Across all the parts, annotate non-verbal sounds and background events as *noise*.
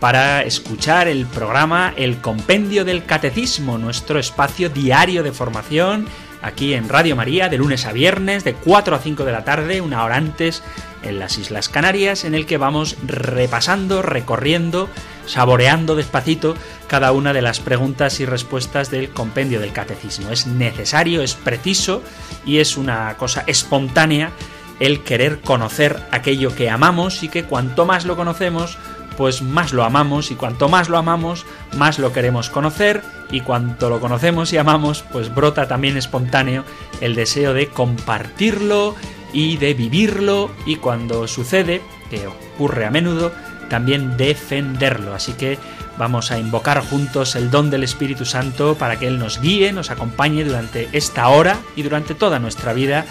para escuchar el programa El Compendio del Catecismo, nuestro espacio diario de formación aquí en Radio María de lunes a viernes de 4 a 5 de la tarde, una hora antes en las Islas Canarias, en el que vamos repasando, recorriendo, saboreando despacito cada una de las preguntas y respuestas del compendio del catecismo. Es necesario, es preciso y es una cosa espontánea el querer conocer aquello que amamos y que cuanto más lo conocemos, pues más lo amamos y cuanto más lo amamos, más lo queremos conocer y cuanto lo conocemos y amamos, pues brota también espontáneo el deseo de compartirlo y de vivirlo y cuando sucede, que ocurre a menudo, también defenderlo. Así que vamos a invocar juntos el don del Espíritu Santo para que Él nos guíe, nos acompañe durante esta hora y durante toda nuestra vida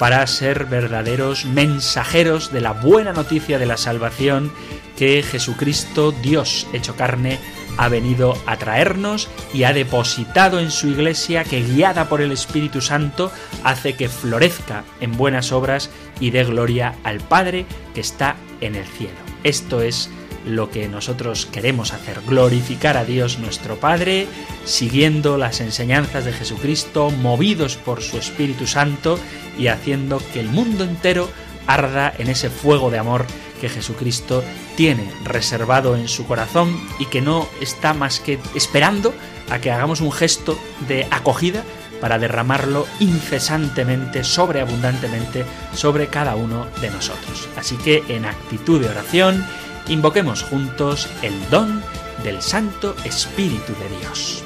para ser verdaderos mensajeros de la buena noticia de la salvación que Jesucristo, Dios hecho carne, ha venido a traernos y ha depositado en su iglesia que guiada por el Espíritu Santo hace que florezca en buenas obras y dé gloria al Padre que está en el cielo. Esto es lo que nosotros queremos hacer, glorificar a Dios nuestro Padre, siguiendo las enseñanzas de Jesucristo, movidos por su Espíritu Santo y haciendo que el mundo entero arda en ese fuego de amor que Jesucristo tiene reservado en su corazón y que no está más que esperando a que hagamos un gesto de acogida para derramarlo incesantemente, sobreabundantemente sobre cada uno de nosotros. Así que en actitud de oración, invoquemos juntos el don del Santo Espíritu de Dios.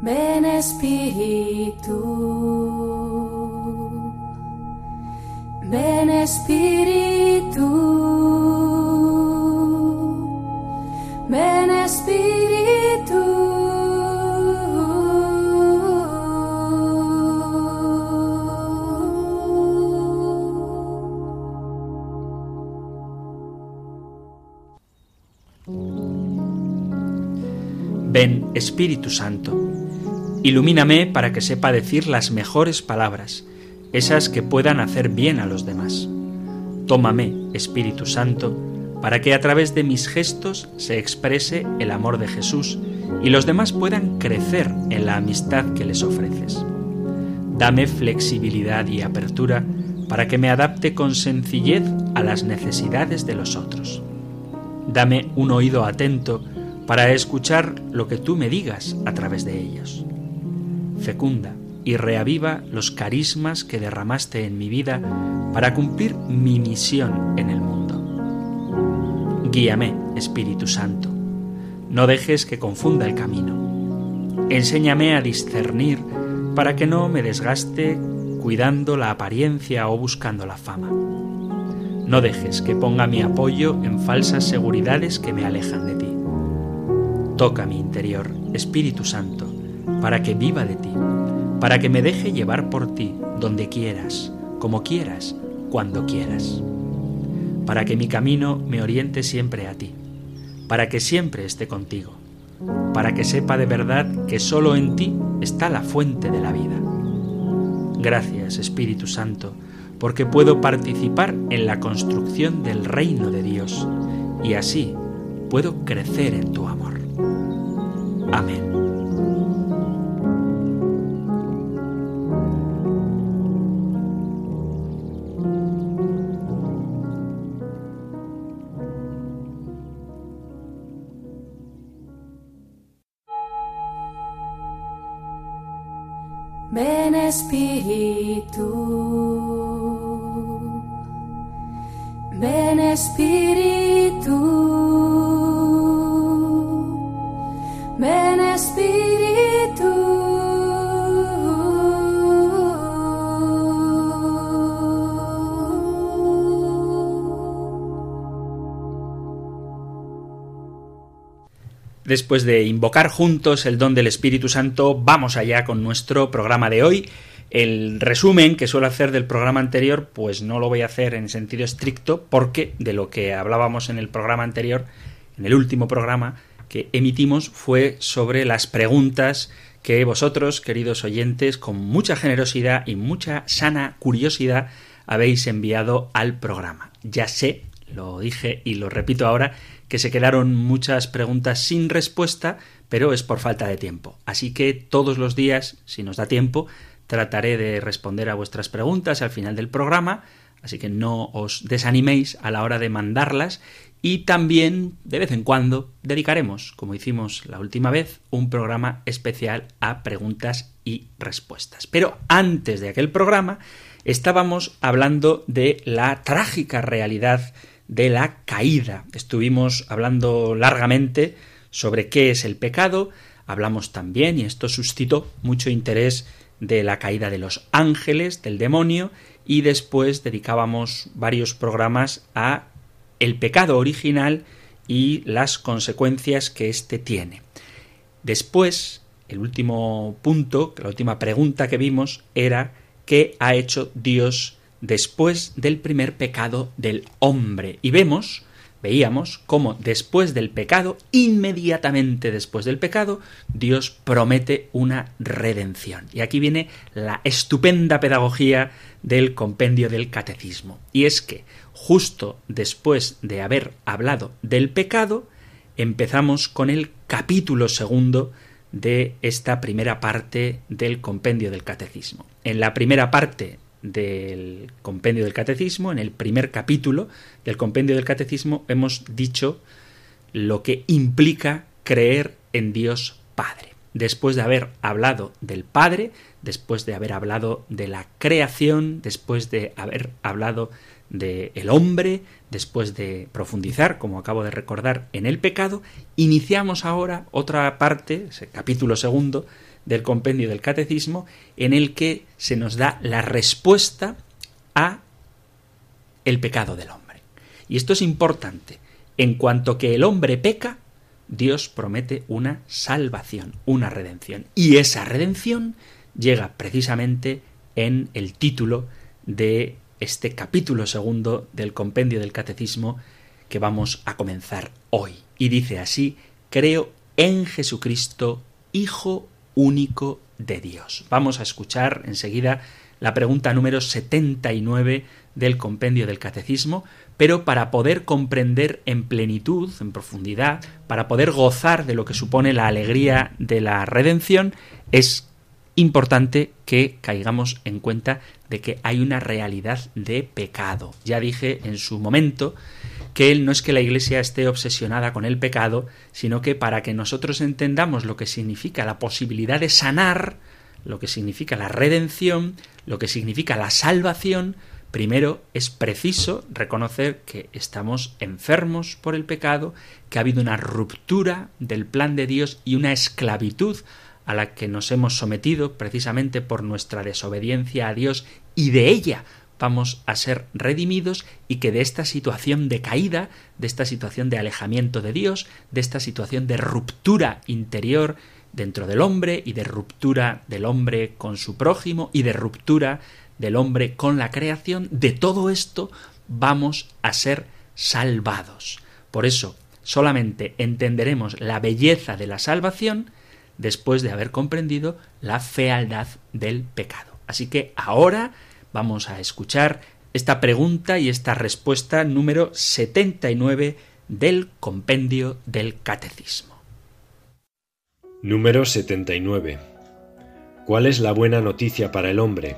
Ven Espíritu, ven Espíritu, ven Espíritu. Ven Espíritu Santo, ilumíname para que sepa decir las mejores palabras, esas que puedan hacer bien a los demás. Tómame, Espíritu Santo, para que a través de mis gestos se exprese el amor de Jesús y los demás puedan crecer en la amistad que les ofreces. Dame flexibilidad y apertura para que me adapte con sencillez a las necesidades de los otros. Dame un oído atento para escuchar lo que tú me digas a través de ellos. Fecunda y reaviva los carismas que derramaste en mi vida para cumplir mi misión en el mundo. Guíame, Espíritu Santo. No dejes que confunda el camino. Enséñame a discernir para que no me desgaste cuidando la apariencia o buscando la fama. No dejes que ponga mi apoyo en falsas seguridades que me alejan de ti. Toca mi interior, Espíritu Santo, para que viva de ti, para que me deje llevar por ti donde quieras, como quieras, cuando quieras. Para que mi camino me oriente siempre a ti, para que siempre esté contigo, para que sepa de verdad que solo en ti está la fuente de la vida. Gracias, Espíritu Santo, porque puedo participar en la construcción del reino de Dios y así puedo crecer en tu amor. Amén. Ven Después de invocar juntos el don del Espíritu Santo, vamos allá con nuestro programa de hoy. El resumen que suelo hacer del programa anterior, pues no lo voy a hacer en sentido estricto, porque de lo que hablábamos en el programa anterior, en el último programa que emitimos, fue sobre las preguntas que vosotros, queridos oyentes, con mucha generosidad y mucha sana curiosidad, habéis enviado al programa. Ya sé, lo dije y lo repito ahora, que se quedaron muchas preguntas sin respuesta, pero es por falta de tiempo. Así que todos los días, si nos da tiempo, trataré de responder a vuestras preguntas al final del programa, así que no os desaniméis a la hora de mandarlas y también, de vez en cuando, dedicaremos, como hicimos la última vez, un programa especial a preguntas y respuestas. Pero antes de aquel programa, estábamos hablando de la trágica realidad de la caída. Estuvimos hablando largamente sobre qué es el pecado, hablamos también, y esto suscitó mucho interés, de la caída de los ángeles, del demonio, y después dedicábamos varios programas a el pecado original y las consecuencias que éste tiene. Después, el último punto, la última pregunta que vimos era qué ha hecho Dios después del primer pecado del hombre. Y vemos, veíamos cómo después del pecado, inmediatamente después del pecado, Dios promete una redención. Y aquí viene la estupenda pedagogía del compendio del catecismo. Y es que justo después de haber hablado del pecado, empezamos con el capítulo segundo de esta primera parte del compendio del catecismo. En la primera parte del compendio del catecismo, en el primer capítulo del compendio del catecismo, hemos dicho lo que implica creer en Dios Padre. Después de haber hablado del Padre, después de haber hablado de la creación, después de haber hablado del el hombre, después de profundizar, como acabo de recordar, en el pecado, iniciamos ahora otra parte, capítulo segundo, del compendio del catecismo en el que se nos da la respuesta a el pecado del hombre. Y esto es importante. En cuanto que el hombre peca, Dios promete una salvación, una redención. Y esa redención llega precisamente en el título de este capítulo segundo del compendio del catecismo que vamos a comenzar hoy. Y dice así, creo en Jesucristo, Hijo único de Dios. Vamos a escuchar enseguida la pregunta número 79 del compendio del catecismo, pero para poder comprender en plenitud, en profundidad, para poder gozar de lo que supone la alegría de la redención, es importante que caigamos en cuenta de que hay una realidad de pecado. Ya dije en su momento que él no es que la Iglesia esté obsesionada con el pecado, sino que para que nosotros entendamos lo que significa la posibilidad de sanar, lo que significa la redención, lo que significa la salvación, primero es preciso reconocer que estamos enfermos por el pecado, que ha habido una ruptura del plan de Dios y una esclavitud a la que nos hemos sometido precisamente por nuestra desobediencia a Dios y de ella vamos a ser redimidos y que de esta situación de caída, de esta situación de alejamiento de Dios, de esta situación de ruptura interior dentro del hombre y de ruptura del hombre con su prójimo y de ruptura del hombre con la creación, de todo esto vamos a ser salvados. Por eso, solamente entenderemos la belleza de la salvación después de haber comprendido la fealdad del pecado. Así que ahora vamos a escuchar esta pregunta y esta respuesta número 79 del compendio del catecismo. Número 79. ¿Cuál es la buena noticia para el hombre?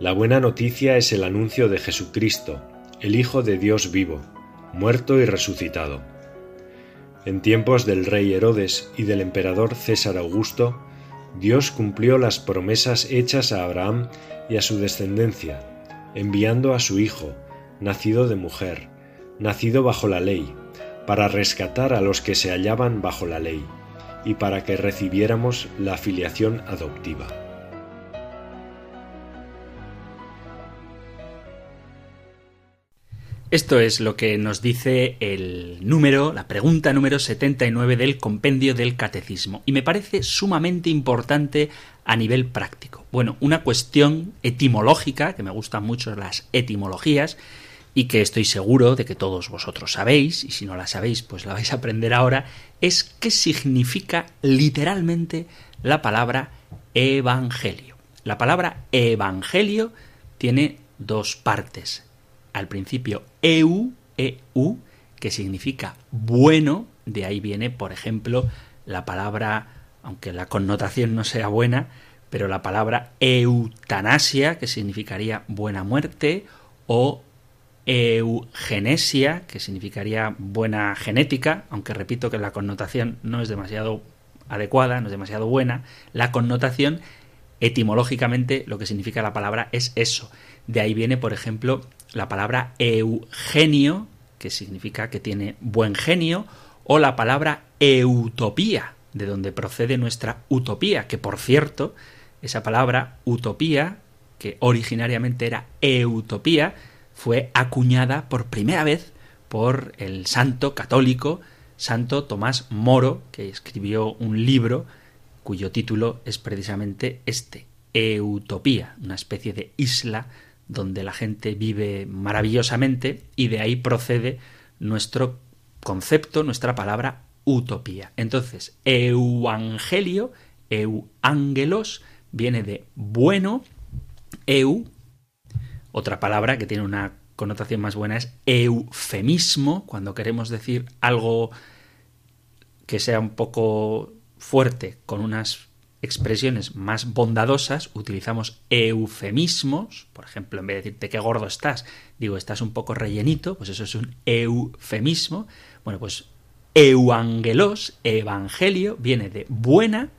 La buena noticia es el anuncio de Jesucristo, el Hijo de Dios vivo, muerto y resucitado en tiempos del rey Herodes y del emperador César Augusto, Dios cumplió las promesas hechas a Abraham y a su descendencia, enviando a su Hijo, nacido de mujer, nacido bajo la ley, para rescatar a los que se hallaban bajo la ley, y para que recibiéramos la filiación adoptiva. Esto es lo que nos dice el número, la pregunta número 79 del compendio del catecismo. Y me parece sumamente importante a nivel práctico. Bueno, una cuestión etimológica, que me gustan mucho las etimologías, y que estoy seguro de que todos vosotros sabéis, y si no la sabéis, pues la vais a aprender ahora, es qué significa literalmente la palabra evangelio. La palabra evangelio tiene dos partes al principio eu, eu, que significa bueno, de ahí viene, por ejemplo, la palabra, aunque la connotación no sea buena, pero la palabra eutanasia, que significaría buena muerte, o eugenesia, que significaría buena genética, aunque repito que la connotación no es demasiado adecuada, no es demasiado buena, la connotación etimológicamente lo que significa la palabra es eso. De ahí viene, por ejemplo, la palabra eugenio, que significa que tiene buen genio, o la palabra eutopía, de donde procede nuestra utopía, que por cierto, esa palabra utopía, que originariamente era eutopía, fue acuñada por primera vez por el santo católico Santo Tomás Moro, que escribió un libro cuyo título es precisamente este, Eutopía, una especie de isla donde la gente vive maravillosamente y de ahí procede nuestro concepto, nuestra palabra utopía. Entonces, euangelio, euangelos, viene de bueno, eu, otra palabra que tiene una connotación más buena es eufemismo, cuando queremos decir algo que sea un poco fuerte, con unas expresiones más bondadosas, utilizamos eufemismos, por ejemplo, en vez de decirte qué gordo estás, digo estás un poco rellenito, pues eso es un eufemismo. Bueno, pues euangelos, evangelio, viene de buena,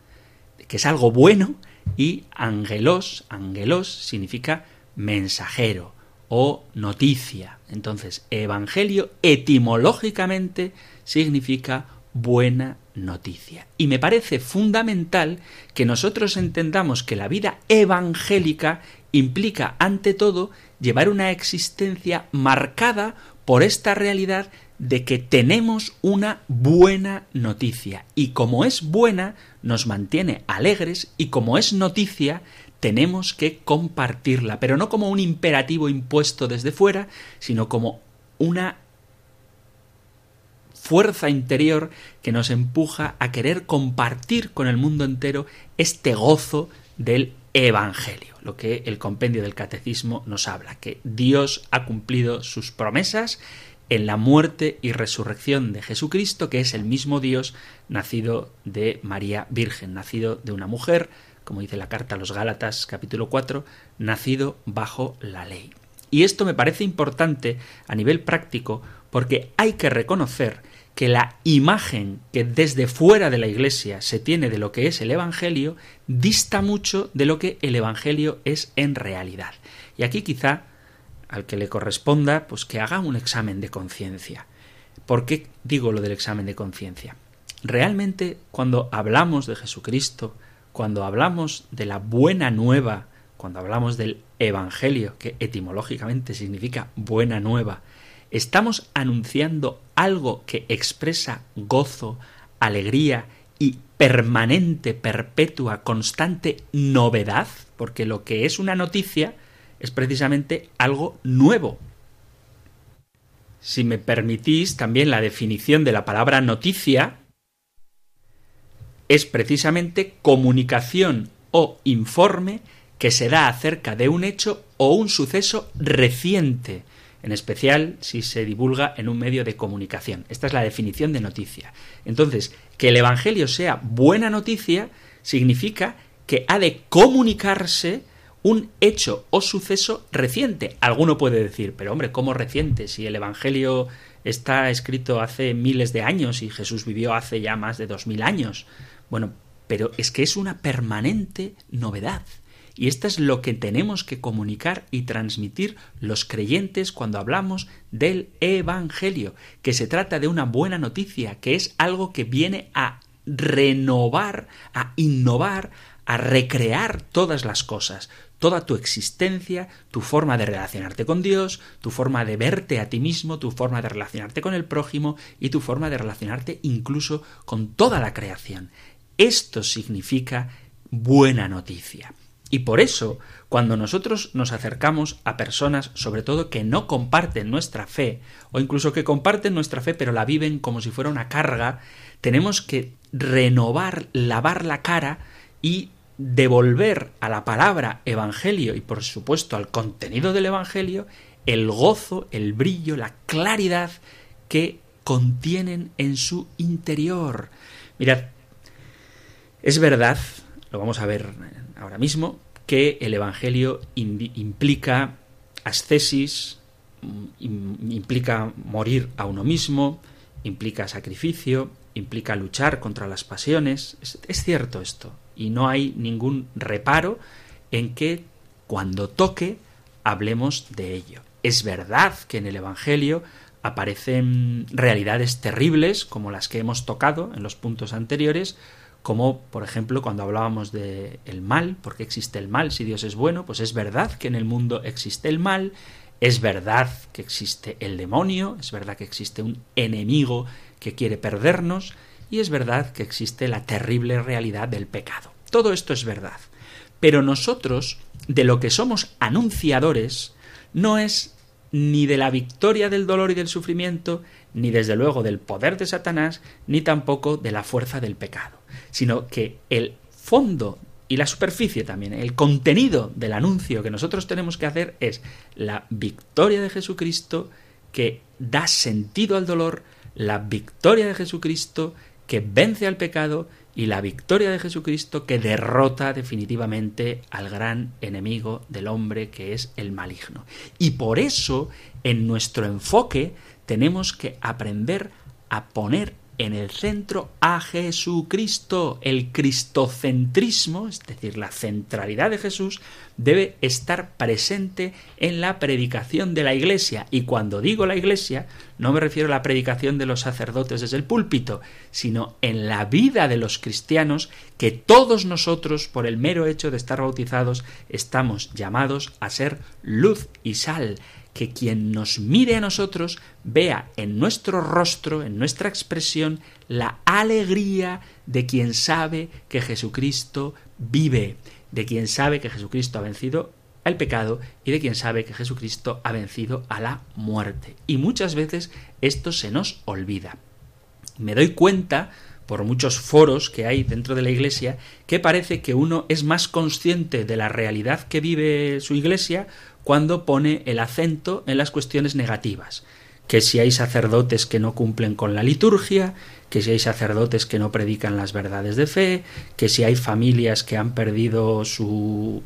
que es algo bueno, y angelos, angelos significa mensajero o noticia. Entonces, evangelio etimológicamente significa buena noticia. Y me parece fundamental que nosotros entendamos que la vida evangélica implica, ante todo, llevar una existencia marcada por esta realidad de que tenemos una buena noticia. Y como es buena, nos mantiene alegres y como es noticia, tenemos que compartirla, pero no como un imperativo impuesto desde fuera, sino como una fuerza interior que nos empuja a querer compartir con el mundo entero este gozo del Evangelio, lo que el compendio del catecismo nos habla, que Dios ha cumplido sus promesas en la muerte y resurrección de Jesucristo, que es el mismo Dios nacido de María Virgen, nacido de una mujer, como dice la carta a los Gálatas capítulo 4, nacido bajo la ley. Y esto me parece importante a nivel práctico porque hay que reconocer que la imagen que desde fuera de la Iglesia se tiene de lo que es el Evangelio dista mucho de lo que el Evangelio es en realidad. Y aquí quizá al que le corresponda, pues que haga un examen de conciencia. ¿Por qué digo lo del examen de conciencia? Realmente cuando hablamos de Jesucristo, cuando hablamos de la buena nueva, cuando hablamos del Evangelio, que etimológicamente significa buena nueva, estamos anunciando algo que expresa gozo, alegría y permanente, perpetua, constante novedad, porque lo que es una noticia es precisamente algo nuevo. Si me permitís, también la definición de la palabra noticia es precisamente comunicación o informe que se da acerca de un hecho o un suceso reciente, en especial si se divulga en un medio de comunicación. Esta es la definición de noticia. Entonces, que el Evangelio sea buena noticia significa que ha de comunicarse un hecho o suceso reciente. Alguno puede decir, pero hombre, ¿cómo reciente? Si el Evangelio está escrito hace miles de años y Jesús vivió hace ya más de dos mil años. Bueno, pero es que es una permanente novedad. Y esto es lo que tenemos que comunicar y transmitir los creyentes cuando hablamos del Evangelio, que se trata de una buena noticia, que es algo que viene a renovar, a innovar, a recrear todas las cosas, toda tu existencia, tu forma de relacionarte con Dios, tu forma de verte a ti mismo, tu forma de relacionarte con el prójimo y tu forma de relacionarte incluso con toda la creación. Esto significa buena noticia. Y por eso, cuando nosotros nos acercamos a personas, sobre todo que no comparten nuestra fe, o incluso que comparten nuestra fe pero la viven como si fuera una carga, tenemos que renovar, lavar la cara y devolver a la palabra Evangelio y por supuesto al contenido del Evangelio el gozo, el brillo, la claridad que contienen en su interior. Mirad, es verdad, lo vamos a ver ahora mismo, que el Evangelio implica ascesis, implica morir a uno mismo, implica sacrificio, implica luchar contra las pasiones. Es, cierto esto, y no hay ningún reparo en que cuando toque hablemos de ello. Es verdad que en el Evangelio aparecen realidades terribles como las que hemos tocado en los puntos anteriores, como por ejemplo cuando hablábamos de el mal, porque existe el mal si Dios es bueno, pues es verdad que en el mundo existe el mal, es verdad que existe el demonio, es verdad que existe un enemigo que quiere perdernos, y es verdad que existe la terrible realidad del pecado. Todo esto es verdad. Pero nosotros, de lo que somos anunciadores, no es ni de la victoria del dolor y del sufrimiento, ni desde luego del poder de Satanás, ni tampoco de la fuerza del pecado, sino que el fondo y la superficie también, el contenido del anuncio que nosotros tenemos que hacer es la victoria de Jesucristo que da sentido al dolor, la victoria de Jesucristo que vence al pecado y la victoria de Jesucristo que derrota definitivamente al gran enemigo del hombre que es el maligno. Y por eso en nuestro enfoque tenemos que aprender a poner en el centro a Jesucristo. El cristocentrismo, es decir, la centralidad de Jesús, debe estar presente en la predicación de la Iglesia. Y cuando digo la Iglesia, no me refiero a la predicación de los sacerdotes desde el púlpito, sino en la vida de los cristianos que todos nosotros, por el mero hecho de estar bautizados, estamos llamados a ser luz y sal que quien nos mire a nosotros vea en nuestro rostro, en nuestra expresión, la alegría de quien sabe que Jesucristo vive, de quien sabe que Jesucristo ha vencido al pecado y de quien sabe que Jesucristo ha vencido a la muerte. Y muchas veces esto se nos olvida. Me doy cuenta por muchos foros que hay dentro de la Iglesia, que parece que uno es más consciente de la realidad que vive su Iglesia cuando pone el acento en las cuestiones negativas. Que si hay sacerdotes que no cumplen con la liturgia, que si hay sacerdotes que no predican las verdades de fe, que si hay familias que han perdido su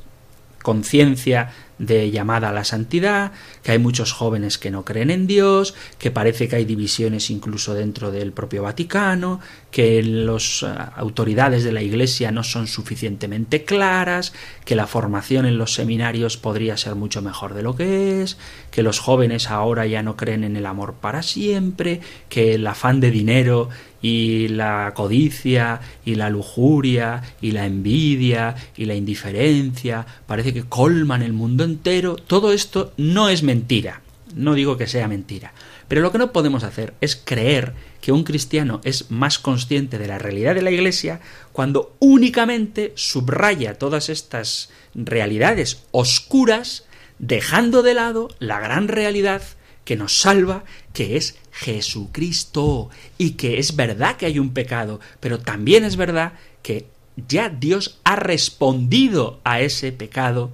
conciencia de llamada a la santidad, que hay muchos jóvenes que no creen en Dios, que parece que hay divisiones incluso dentro del propio Vaticano, que las eh, autoridades de la Iglesia no son suficientemente claras, que la formación en los seminarios podría ser mucho mejor de lo que es, que los jóvenes ahora ya no creen en el amor para siempre, que el afán de dinero y la codicia y la lujuria y la envidia y la indiferencia parece que colman el mundo entero, todo esto no es mentira. No digo que sea mentira. Pero lo que no podemos hacer es creer que un cristiano es más consciente de la realidad de la Iglesia cuando únicamente subraya todas estas realidades oscuras, dejando de lado la gran realidad que nos salva, que es Jesucristo. Y que es verdad que hay un pecado, pero también es verdad que ya Dios ha respondido a ese pecado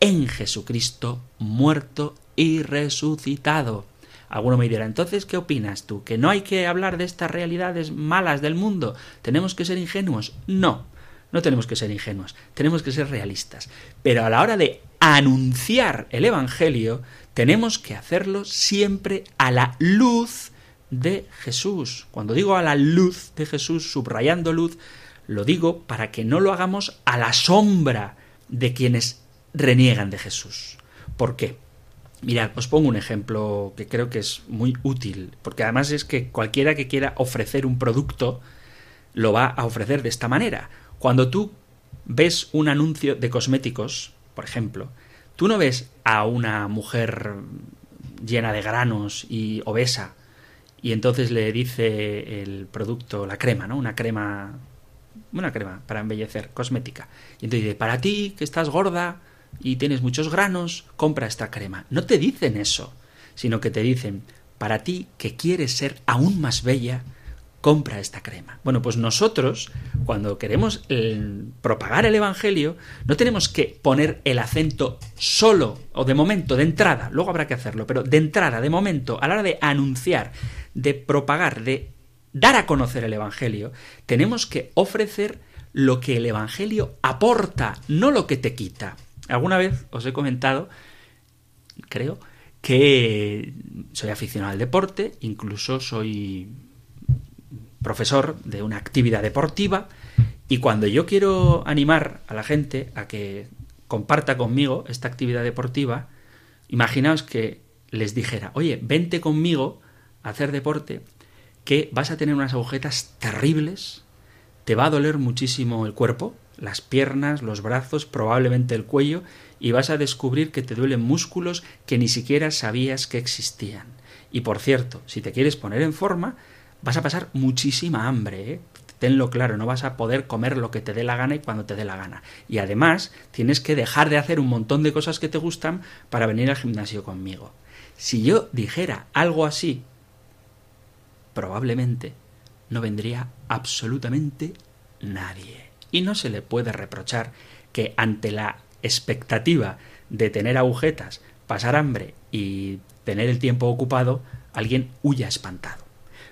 en Jesucristo muerto y resucitado. Alguno me dirá, entonces, ¿qué opinas tú? ¿Que no hay que hablar de estas realidades malas del mundo? ¿Tenemos que ser ingenuos? No, no tenemos que ser ingenuos, tenemos que ser realistas. Pero a la hora de anunciar el Evangelio, tenemos que hacerlo siempre a la luz de Jesús. Cuando digo a la luz de Jesús, subrayando luz, lo digo para que no lo hagamos a la sombra de quienes reniegan de Jesús. ¿Por qué? Mirad, os pongo un ejemplo que creo que es muy útil, porque además es que cualquiera que quiera ofrecer un producto lo va a ofrecer de esta manera. Cuando tú ves un anuncio de cosméticos, por ejemplo, tú no ves a una mujer llena de granos y obesa y entonces le dice el producto, la crema, ¿no? Una crema, una crema para embellecer, cosmética. Y entonces dice, para ti que estás gorda y tienes muchos granos, compra esta crema. No te dicen eso, sino que te dicen, para ti que quieres ser aún más bella, compra esta crema. Bueno, pues nosotros, cuando queremos eh, propagar el Evangelio, no tenemos que poner el acento solo o de momento, de entrada, luego habrá que hacerlo, pero de entrada, de momento, a la hora de anunciar, de propagar, de dar a conocer el Evangelio, tenemos que ofrecer lo que el Evangelio aporta, no lo que te quita. Alguna vez os he comentado, creo, que soy aficionado al deporte, incluso soy profesor de una actividad deportiva y cuando yo quiero animar a la gente a que comparta conmigo esta actividad deportiva, imaginaos que les dijera, oye, vente conmigo a hacer deporte, que vas a tener unas agujetas terribles, te va a doler muchísimo el cuerpo, las piernas, los brazos, probablemente el cuello, y vas a descubrir que te duelen músculos que ni siquiera sabías que existían. Y por cierto, si te quieres poner en forma, vas a pasar muchísima hambre, ¿eh? Tenlo claro, no vas a poder comer lo que te dé la gana y cuando te dé la gana. Y además tienes que dejar de hacer un montón de cosas que te gustan para venir al gimnasio conmigo. Si yo dijera algo así, probablemente no vendría absolutamente nadie. Y no se le puede reprochar que ante la expectativa de tener agujetas, pasar hambre y tener el tiempo ocupado, alguien huya espantado.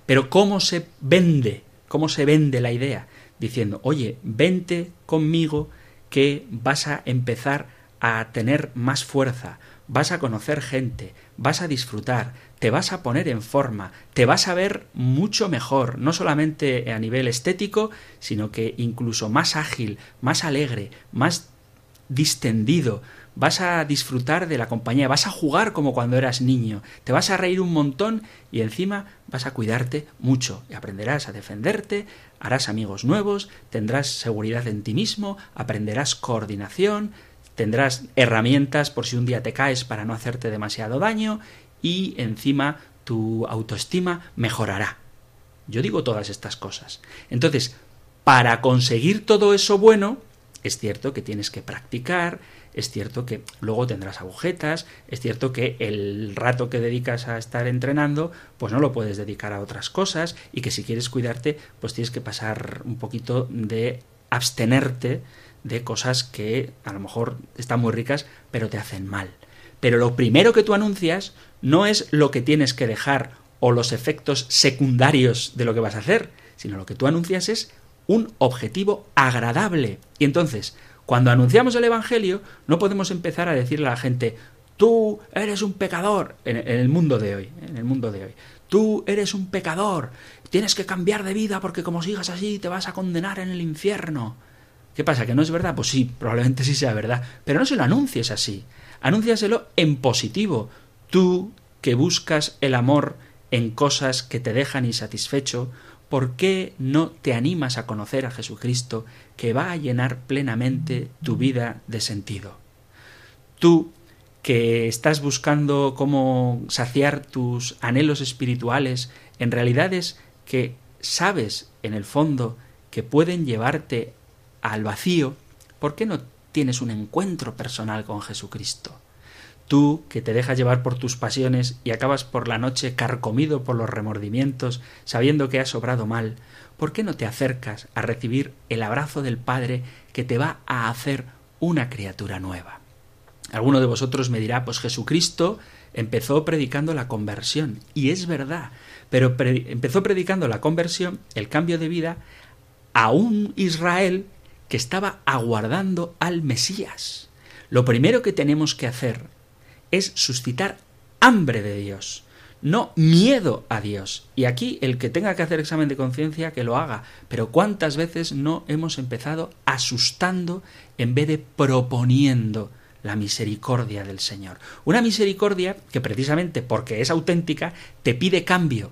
Pero ¿cómo se vende? ¿Cómo se vende la idea? Diciendo, oye, vente conmigo que vas a empezar a tener más fuerza, vas a conocer gente, vas a disfrutar, te vas a poner en forma, te vas a ver mucho mejor, no solamente a nivel estético, sino que incluso más ágil, más alegre, más distendido, vas a disfrutar de la compañía, vas a jugar como cuando eras niño, te vas a reír un montón y encima vas a cuidarte mucho y aprenderás a defenderte, harás amigos nuevos, tendrás seguridad en ti mismo, aprenderás coordinación, tendrás herramientas por si un día te caes para no hacerte demasiado daño y encima tu autoestima mejorará. Yo digo todas estas cosas. Entonces, para conseguir todo eso bueno, es cierto que tienes que practicar, es cierto que luego tendrás agujetas, es cierto que el rato que dedicas a estar entrenando, pues no lo puedes dedicar a otras cosas y que si quieres cuidarte, pues tienes que pasar un poquito de abstenerte de cosas que a lo mejor están muy ricas, pero te hacen mal. Pero lo primero que tú anuncias no es lo que tienes que dejar o los efectos secundarios de lo que vas a hacer, sino lo que tú anuncias es un objetivo agradable. Y entonces, cuando anunciamos el Evangelio, no podemos empezar a decirle a la gente, tú eres un pecador, en, el mundo de hoy, en el mundo de hoy. Tú eres un pecador, tienes que cambiar de vida porque como sigas así te vas a condenar en el infierno. ¿Qué pasa? ¿Que no es verdad? Pues sí, probablemente sí sea verdad, pero no se lo anuncies así. Anúnciaselo en positivo. Tú que buscas el amor en cosas que te dejan insatisfecho, ¿por qué no te animas a conocer a Jesucristo que va a llenar plenamente tu vida de sentido? Tú que estás buscando cómo saciar tus anhelos espirituales en realidades que sabes en el fondo que pueden llevarte al vacío, ¿por qué no tienes un encuentro personal con Jesucristo? Tú, que te dejas llevar por tus pasiones y acabas por la noche carcomido por los remordimientos, sabiendo que has obrado mal, ¿por qué no te acercas a recibir el abrazo del Padre que te va a hacer una criatura nueva? Alguno de vosotros me dirá, pues Jesucristo empezó predicando la conversión, y es verdad, pero empezó predicando la conversión, el cambio de vida, a un Israel que estaba aguardando al Mesías. Lo primero que tenemos que hacer es suscitar hambre de Dios, no miedo a Dios. Y aquí el que tenga que hacer examen de conciencia, que lo haga. Pero ¿cuántas veces no hemos empezado asustando en vez de proponiendo la misericordia del Señor? Una misericordia que precisamente porque es auténtica, te pide cambio,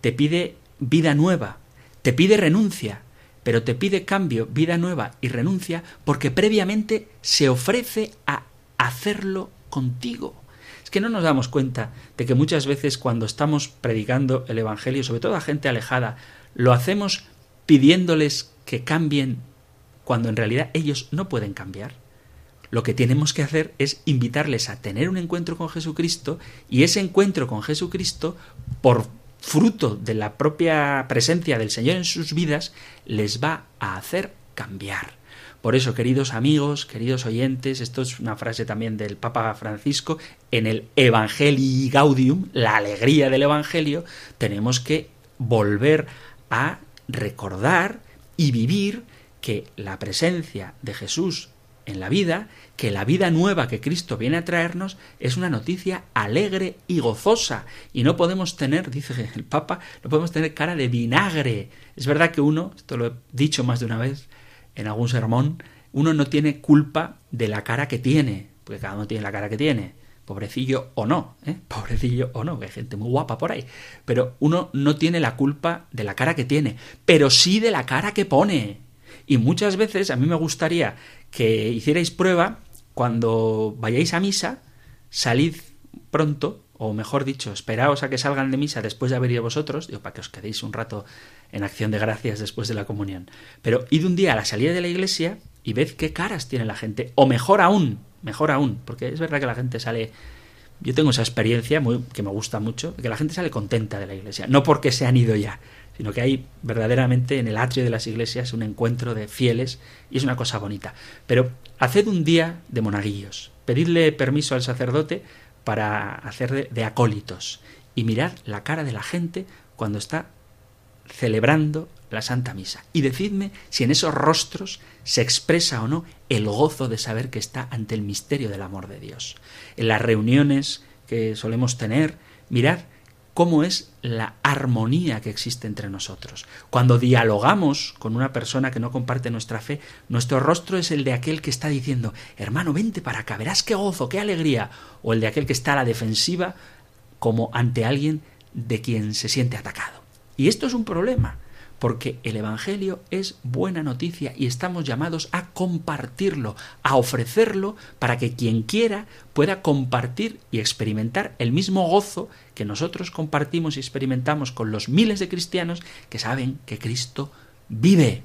te pide vida nueva, te pide renuncia, pero te pide cambio, vida nueva y renuncia porque previamente se ofrece a hacerlo contigo. Es que no nos damos cuenta de que muchas veces cuando estamos predicando el Evangelio, sobre todo a gente alejada, lo hacemos pidiéndoles que cambien cuando en realidad ellos no pueden cambiar. Lo que tenemos que hacer es invitarles a tener un encuentro con Jesucristo y ese encuentro con Jesucristo, por fruto de la propia presencia del Señor en sus vidas, les va a hacer cambiar. Por eso, queridos amigos, queridos oyentes, esto es una frase también del Papa Francisco, en el Evangelii Gaudium, la alegría del Evangelio, tenemos que volver a recordar y vivir que la presencia de Jesús en la vida, que la vida nueva que Cristo viene a traernos es una noticia alegre y gozosa. Y no podemos tener, dice el Papa, no podemos tener cara de vinagre. Es verdad que uno, esto lo he dicho más de una vez en algún sermón, uno no tiene culpa de la cara que tiene, porque cada uno tiene la cara que tiene. Pobrecillo o no, ¿eh? *laughs* pobrecillo o no, que hay gente muy guapa por ahí. Pero uno no tiene la culpa de la cara que tiene, pero sí de la cara que pone. Y muchas veces a mí me gustaría que hicierais prueba cuando vayáis a misa, salid pronto, o mejor dicho, esperaos a que salgan de misa después de haber ido vosotros, digo, para que os quedéis un rato en acción de gracias después de la comunión. Pero id un día a la salida de la iglesia y ved qué caras tiene la gente, o mejor aún, mejor aún, porque es verdad que la gente sale yo tengo esa experiencia muy, que me gusta mucho, que la gente sale contenta de la iglesia, no porque se han ido ya, sino que hay verdaderamente en el atrio de las iglesias un encuentro de fieles y es una cosa bonita. Pero haced un día de monaguillos, pedidle permiso al sacerdote para hacer de, acólitos. Y mirad la cara de la gente cuando está celebrando la Santa Misa. Y decidme si en esos rostros se expresa o no el gozo de saber que está ante el misterio del amor de Dios. En las reuniones que solemos tener, mirad cómo es la armonía que existe entre nosotros. Cuando dialogamos con una persona que no comparte nuestra fe, nuestro rostro es el de aquel que está diciendo, hermano, vente para acá, verás qué gozo, qué alegría, o el de aquel que está a la defensiva como ante alguien de quien se siente atacado. Y esto es un problema, porque el Evangelio es buena noticia y estamos llamados a compartirlo, a ofrecerlo para que quien quiera pueda compartir y experimentar el mismo gozo que nosotros compartimos y experimentamos con los miles de cristianos que saben que Cristo vive.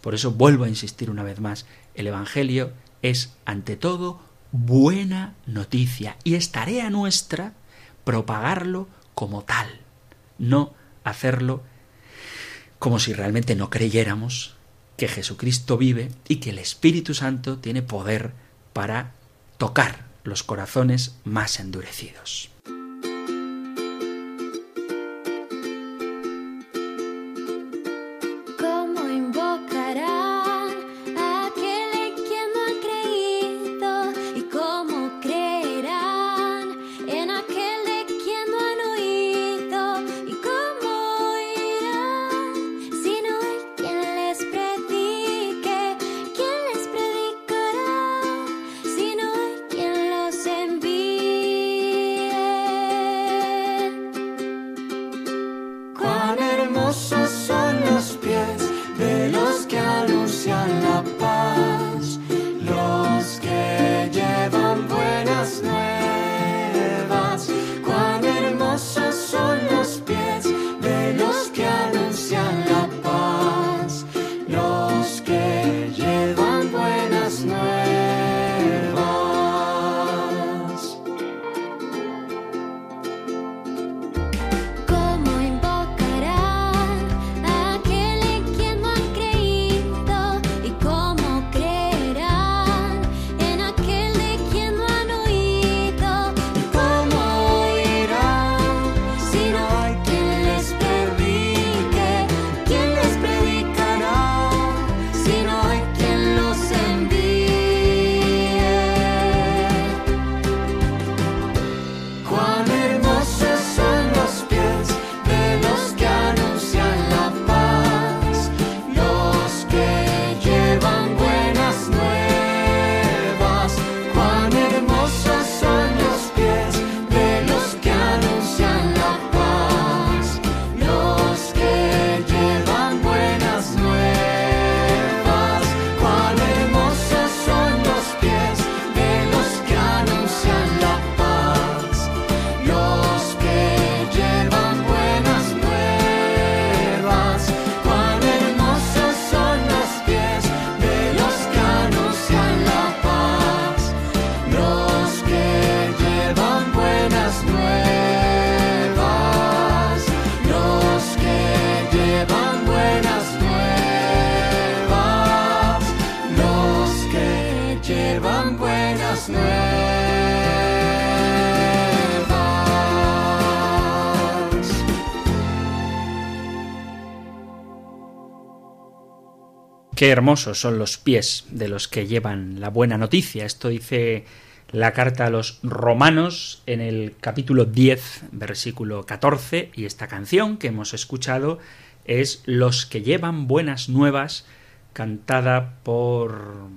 Por eso vuelvo a insistir una vez más, el Evangelio es ante todo buena noticia y es tarea nuestra propagarlo como tal, no hacerlo como si realmente no creyéramos que Jesucristo vive y que el Espíritu Santo tiene poder para tocar los corazones más endurecidos. Qué hermosos son los pies de los que llevan la buena noticia. Esto dice la carta a los romanos en el capítulo 10, versículo 14, y esta canción que hemos escuchado es Los que llevan buenas nuevas, cantada por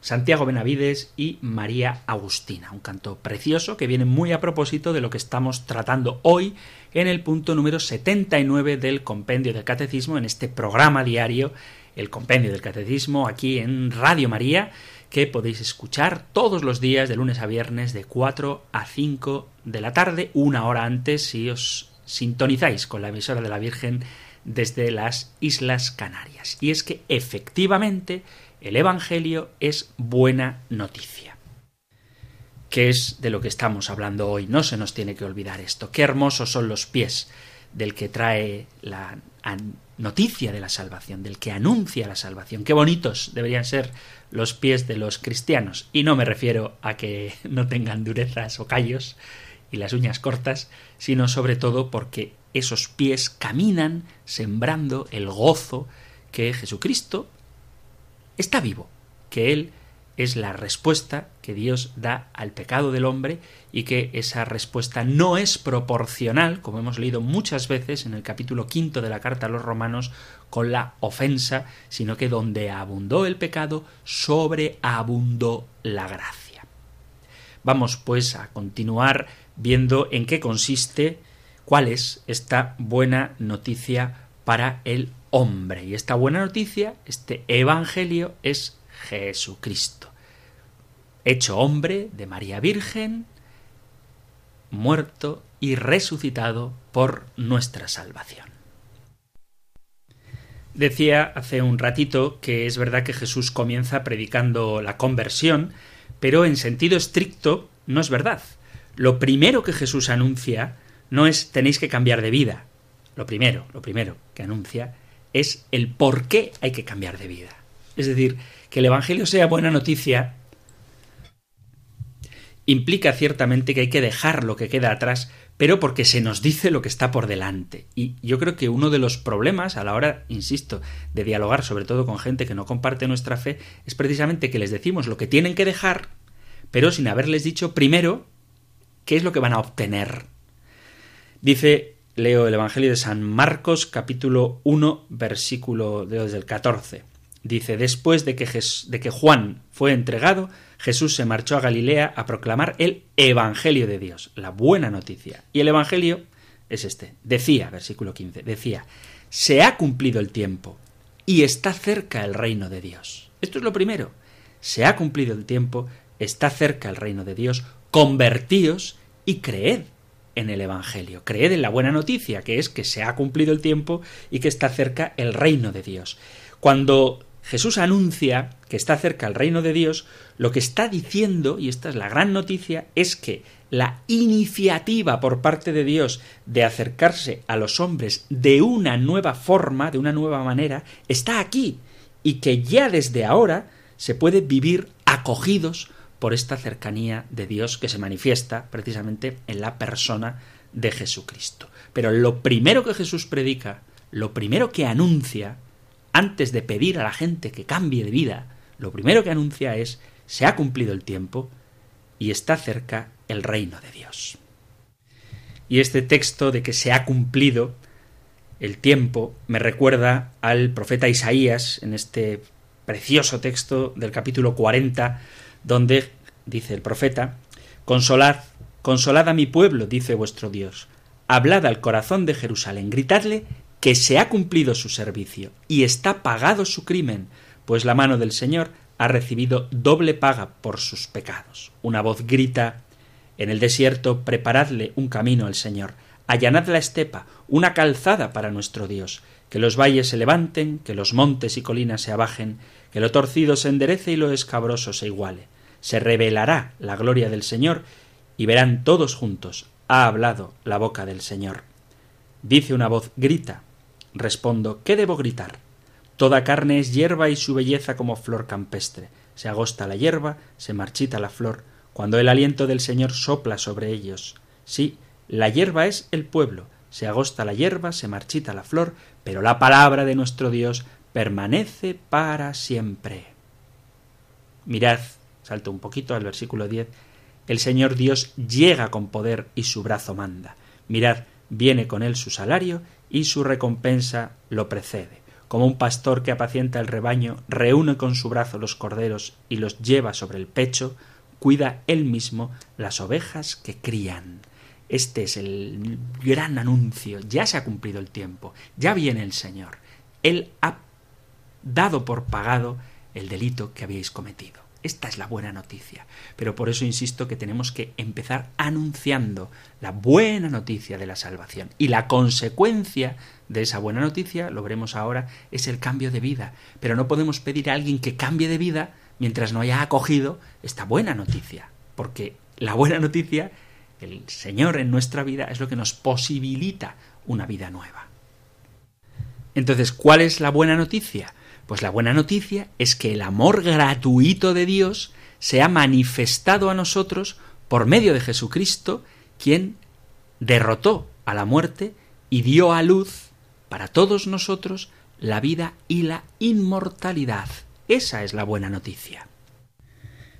Santiago Benavides y María Agustina. Un canto precioso que viene muy a propósito de lo que estamos tratando hoy en el punto número 79 del compendio del catecismo, en este programa diario el compendio del catecismo aquí en Radio María, que podéis escuchar todos los días de lunes a viernes de 4 a 5 de la tarde, una hora antes si os sintonizáis con la emisora de la Virgen desde las Islas Canarias. Y es que efectivamente el Evangelio es buena noticia. ¿Qué es de lo que estamos hablando hoy? No se nos tiene que olvidar esto. Qué hermosos son los pies del que trae la noticia de la salvación, del que anuncia la salvación. Qué bonitos deberían ser los pies de los cristianos. Y no me refiero a que *laughs* no tengan durezas o callos y las uñas cortas, sino sobre todo porque esos pies caminan sembrando el gozo que Jesucristo está vivo, que Él es la respuesta que Dios da al pecado del hombre y que esa respuesta no es proporcional, como hemos leído muchas veces en el capítulo quinto de la carta a los romanos, con la ofensa, sino que donde abundó el pecado, sobreabundó la gracia. Vamos pues a continuar viendo en qué consiste, cuál es esta buena noticia para el hombre. Y esta buena noticia, este Evangelio, es Jesucristo, hecho hombre de María Virgen, muerto y resucitado por nuestra salvación. Decía hace un ratito que es verdad que Jesús comienza predicando la conversión, pero en sentido estricto no es verdad. Lo primero que Jesús anuncia no es tenéis que cambiar de vida. Lo primero, lo primero que anuncia es el por qué hay que cambiar de vida. Es decir, que el Evangelio sea buena noticia implica ciertamente que hay que dejar lo que queda atrás, pero porque se nos dice lo que está por delante. Y yo creo que uno de los problemas a la hora, insisto, de dialogar sobre todo con gente que no comparte nuestra fe, es precisamente que les decimos lo que tienen que dejar, pero sin haberles dicho primero qué es lo que van a obtener. Dice, leo el Evangelio de San Marcos capítulo 1 versículo desde el 14. Dice, después de que, de que Juan fue entregado, Jesús se marchó a Galilea a proclamar el Evangelio de Dios, la buena noticia. Y el Evangelio es este. Decía, versículo 15, decía, se ha cumplido el tiempo y está cerca el reino de Dios. Esto es lo primero. Se ha cumplido el tiempo, está cerca el reino de Dios, convertíos y creed en el Evangelio. Creed en la buena noticia, que es que se ha cumplido el tiempo y que está cerca el reino de Dios. Cuando Jesús anuncia que está cerca el reino de Dios, lo que está diciendo, y esta es la gran noticia, es que la iniciativa por parte de Dios de acercarse a los hombres de una nueva forma, de una nueva manera, está aquí, y que ya desde ahora se puede vivir acogidos por esta cercanía de Dios que se manifiesta precisamente en la persona de Jesucristo. Pero lo primero que Jesús predica, lo primero que anuncia, antes de pedir a la gente que cambie de vida, lo primero que anuncia es se ha cumplido el tiempo y está cerca el reino de Dios. Y este texto de que se ha cumplido el tiempo me recuerda al profeta Isaías en este precioso texto del capítulo 40, donde dice el profeta, Consolad, consolad a mi pueblo, dice vuestro Dios, hablad al corazón de Jerusalén, gritadle que se ha cumplido su servicio y está pagado su crimen, pues la mano del Señor ha recibido doble paga por sus pecados. Una voz grita en el desierto preparadle un camino al Señor, allanad la estepa, una calzada para nuestro Dios, que los valles se levanten, que los montes y colinas se abajen, que lo torcido se enderece y lo escabroso se iguale. Se revelará la gloria del Señor y verán todos juntos. Ha hablado la boca del Señor. Dice una voz, grita, Respondo, ¿qué debo gritar? Toda carne es hierba y su belleza como flor campestre. Se agosta la hierba, se marchita la flor, cuando el aliento del Señor sopla sobre ellos. Sí, la hierba es el pueblo, se agosta la hierba, se marchita la flor, pero la palabra de nuestro Dios permanece para siempre. Mirad, salto un poquito al versículo 10, el Señor Dios llega con poder y su brazo manda. Mirad, viene con él su salario y su recompensa lo precede. Como un pastor que apacienta el rebaño, reúne con su brazo los corderos y los lleva sobre el pecho, cuida él mismo las ovejas que crían. Este es el gran anuncio. Ya se ha cumplido el tiempo. Ya viene el Señor. Él ha dado por pagado el delito que habíais cometido. Esta es la buena noticia. Pero por eso insisto que tenemos que empezar anunciando la buena noticia de la salvación. Y la consecuencia de esa buena noticia, lo veremos ahora, es el cambio de vida. Pero no podemos pedir a alguien que cambie de vida mientras no haya acogido esta buena noticia. Porque la buena noticia, el Señor en nuestra vida, es lo que nos posibilita una vida nueva. Entonces, ¿cuál es la buena noticia? Pues la buena noticia es que el amor gratuito de Dios se ha manifestado a nosotros por medio de Jesucristo, quien derrotó a la muerte y dio a luz para todos nosotros la vida y la inmortalidad. Esa es la buena noticia.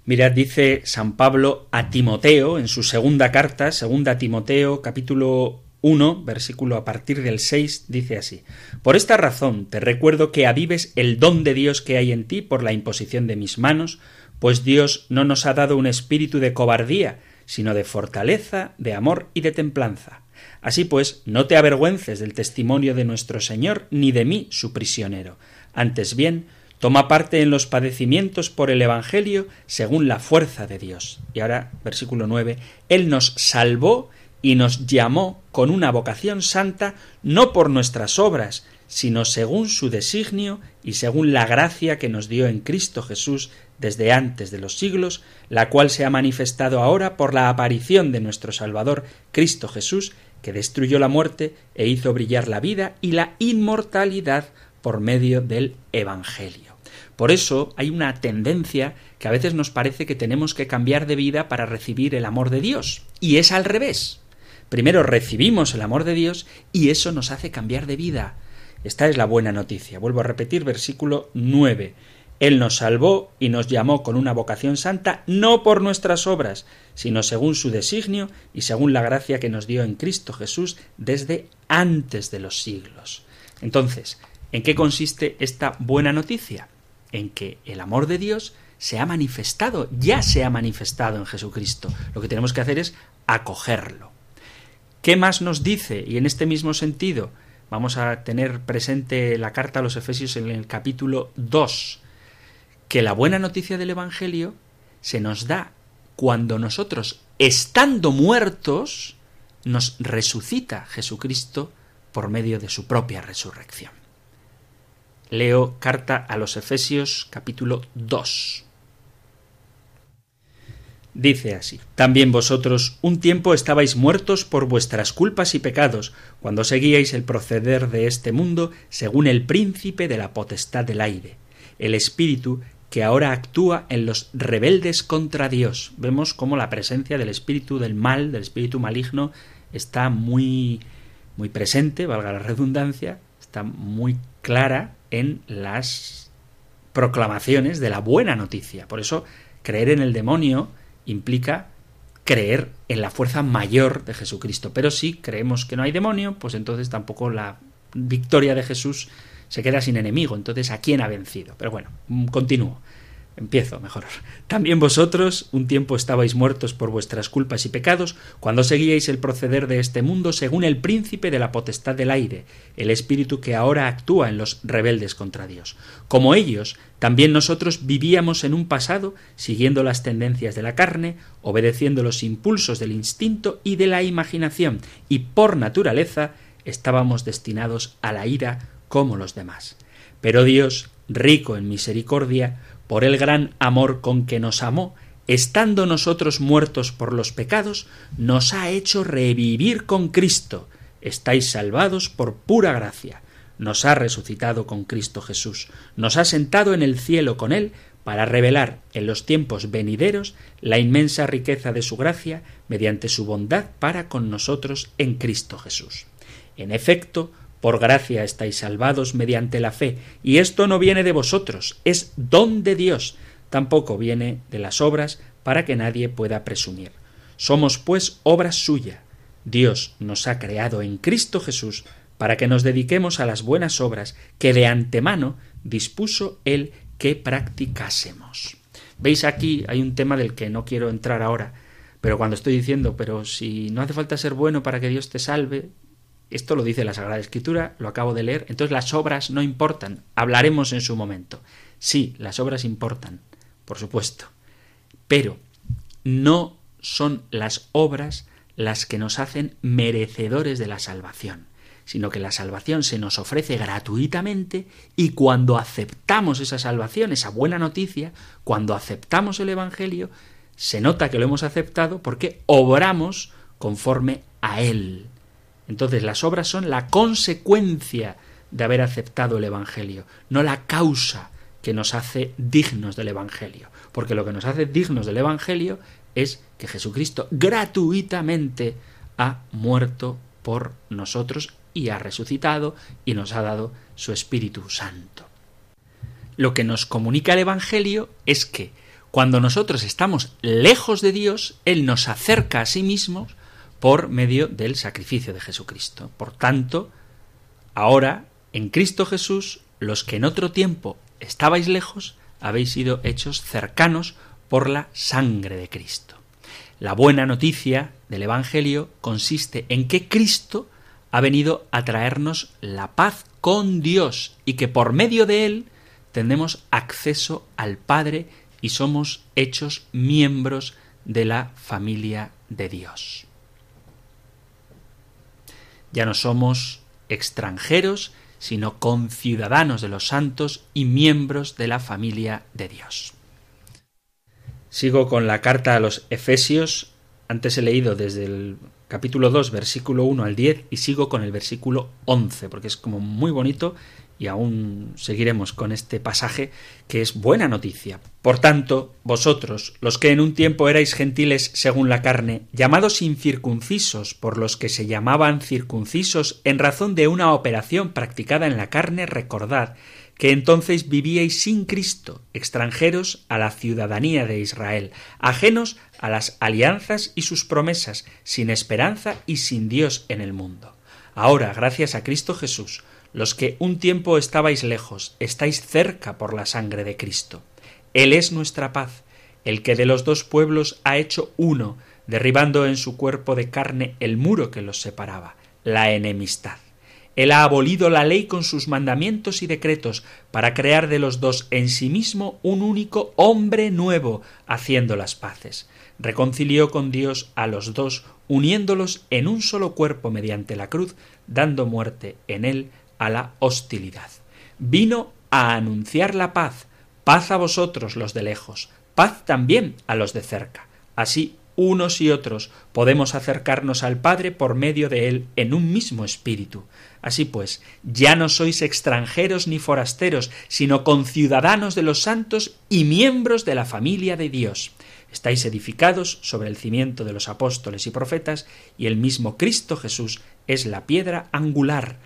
Mirad, dice San Pablo a Timoteo en su segunda carta, segunda Timoteo, capítulo 1, versículo a partir del 6, dice así: Por esta razón te recuerdo que avives el don de Dios que hay en ti por la imposición de mis manos, pues Dios no nos ha dado un espíritu de cobardía, sino de fortaleza, de amor y de templanza. Así pues, no te avergüences del testimonio de nuestro Señor, ni de mí, su prisionero. Antes bien, toma parte en los padecimientos por el Evangelio según la fuerza de Dios. Y ahora, versículo 9, Él nos salvó y nos llamó con una vocación santa no por nuestras obras, sino según su designio y según la gracia que nos dio en Cristo Jesús desde antes de los siglos, la cual se ha manifestado ahora por la aparición de nuestro Salvador Cristo Jesús, que destruyó la muerte e hizo brillar la vida y la inmortalidad por medio del Evangelio. Por eso hay una tendencia que a veces nos parece que tenemos que cambiar de vida para recibir el amor de Dios, y es al revés. Primero recibimos el amor de Dios y eso nos hace cambiar de vida. Esta es la buena noticia. Vuelvo a repetir versículo 9. Él nos salvó y nos llamó con una vocación santa, no por nuestras obras, sino según su designio y según la gracia que nos dio en Cristo Jesús desde antes de los siglos. Entonces, ¿en qué consiste esta buena noticia? En que el amor de Dios se ha manifestado, ya se ha manifestado en Jesucristo. Lo que tenemos que hacer es acogerlo. ¿Qué más nos dice? Y en este mismo sentido, vamos a tener presente la carta a los Efesios en el capítulo 2, que la buena noticia del Evangelio se nos da cuando nosotros, estando muertos, nos resucita Jesucristo por medio de su propia resurrección. Leo carta a los Efesios capítulo 2. Dice así, También vosotros un tiempo estabais muertos por vuestras culpas y pecados, cuando seguíais el proceder de este mundo según el príncipe de la potestad del aire, el espíritu que ahora actúa en los rebeldes contra Dios. Vemos cómo la presencia del espíritu del mal, del espíritu maligno, está muy muy presente, valga la redundancia, está muy clara en las proclamaciones de la buena noticia. Por eso creer en el demonio implica creer en la fuerza mayor de Jesucristo. Pero si creemos que no hay demonio, pues entonces tampoco la victoria de Jesús se queda sin enemigo. Entonces, ¿a quién ha vencido? Pero bueno, mm, continúo. Empiezo mejor. También vosotros un tiempo estabais muertos por vuestras culpas y pecados, cuando seguíais el proceder de este mundo según el príncipe de la potestad del aire, el espíritu que ahora actúa en los rebeldes contra Dios. Como ellos, también nosotros vivíamos en un pasado siguiendo las tendencias de la carne, obedeciendo los impulsos del instinto y de la imaginación, y por naturaleza estábamos destinados a la ira como los demás. Pero Dios, rico en misericordia, por el gran amor con que nos amó, estando nosotros muertos por los pecados, nos ha hecho revivir con Cristo. Estáis salvados por pura gracia. Nos ha resucitado con Cristo Jesús. Nos ha sentado en el cielo con Él para revelar en los tiempos venideros la inmensa riqueza de su gracia mediante su bondad para con nosotros en Cristo Jesús. En efecto, Por gracia estáis salvados mediante la fe, y esto no viene de vosotros, es don de Dios, tampoco viene de las obras para que nadie pueda presumir. Somos pues obra suya. Dios nos ha creado en Cristo Jesús para que nos dediquemos a las buenas obras que de antemano dispuso Él que practicásemos. Veis aquí hay un tema del que no quiero entrar ahora, pero cuando estoy diciendo, pero si no hace falta ser bueno para que Dios te salve, esto lo dice la Sagrada Escritura, lo acabo de leer, entonces las obras no importan, hablaremos en su momento. Sí, las obras importan, por supuesto, pero no son las obras las que nos hacen merecedores de la salvación sino que la salvación se nos ofrece gratuitamente y cuando aceptamos esa salvación, esa buena noticia, cuando aceptamos el Evangelio, se nota que lo hemos aceptado porque obramos conforme a Él. Entonces las obras son la consecuencia de haber aceptado el Evangelio, no la causa que nos hace dignos del Evangelio. Porque lo que nos hace dignos del Evangelio es que Jesucristo gratuitamente ha muerto por nosotros y ha resucitado y nos ha dado su Espíritu Santo. Lo que nos comunica el Evangelio es que cuando nosotros estamos lejos de Dios, Él nos acerca a sí mismo por medio del sacrificio de Jesucristo. Por tanto, ahora, en Cristo Jesús, los que en otro tiempo estabais lejos, habéis sido hechos cercanos por la sangre de Cristo. La buena noticia del Evangelio consiste en que Cristo ha venido a traernos la paz con Dios y que por medio de él tenemos acceso al Padre y somos hechos miembros de la familia de Dios. Ya no somos extranjeros, sino conciudadanos de los santos y miembros de la familia de Dios. Sigo con la carta a los Efesios. Antes he leído desde el capítulo 2, versículo 1 al 10 y sigo con el versículo 11, porque es como muy bonito y aún seguiremos con este pasaje que es buena noticia. Por tanto, vosotros, los que en un tiempo erais gentiles según la carne, llamados incircuncisos por los que se llamaban circuncisos en razón de una operación practicada en la carne, recordad que entonces vivíais sin Cristo, extranjeros a la ciudadanía de Israel, ajenos a las alianzas y sus promesas, sin esperanza y sin Dios en el mundo. Ahora, gracias a Cristo Jesús, los que un tiempo estabais lejos, estáis cerca por la sangre de Cristo. Él es nuestra paz, el que de los dos pueblos ha hecho uno, derribando en su cuerpo de carne el muro que los separaba, la enemistad él ha abolido la ley con sus mandamientos y decretos para crear de los dos en sí mismo un único hombre nuevo, haciendo las paces. Reconcilió con Dios a los dos, uniéndolos en un solo cuerpo mediante la cruz, dando muerte en él a la hostilidad. Vino a anunciar la paz, paz a vosotros los de lejos, paz también a los de cerca. Así unos y otros podemos acercarnos al Padre por medio de él en un mismo espíritu. Así pues, ya no sois extranjeros ni forasteros, sino conciudadanos de los santos y miembros de la familia de Dios. Estáis edificados sobre el cimiento de los apóstoles y profetas, y el mismo Cristo Jesús es la piedra angular.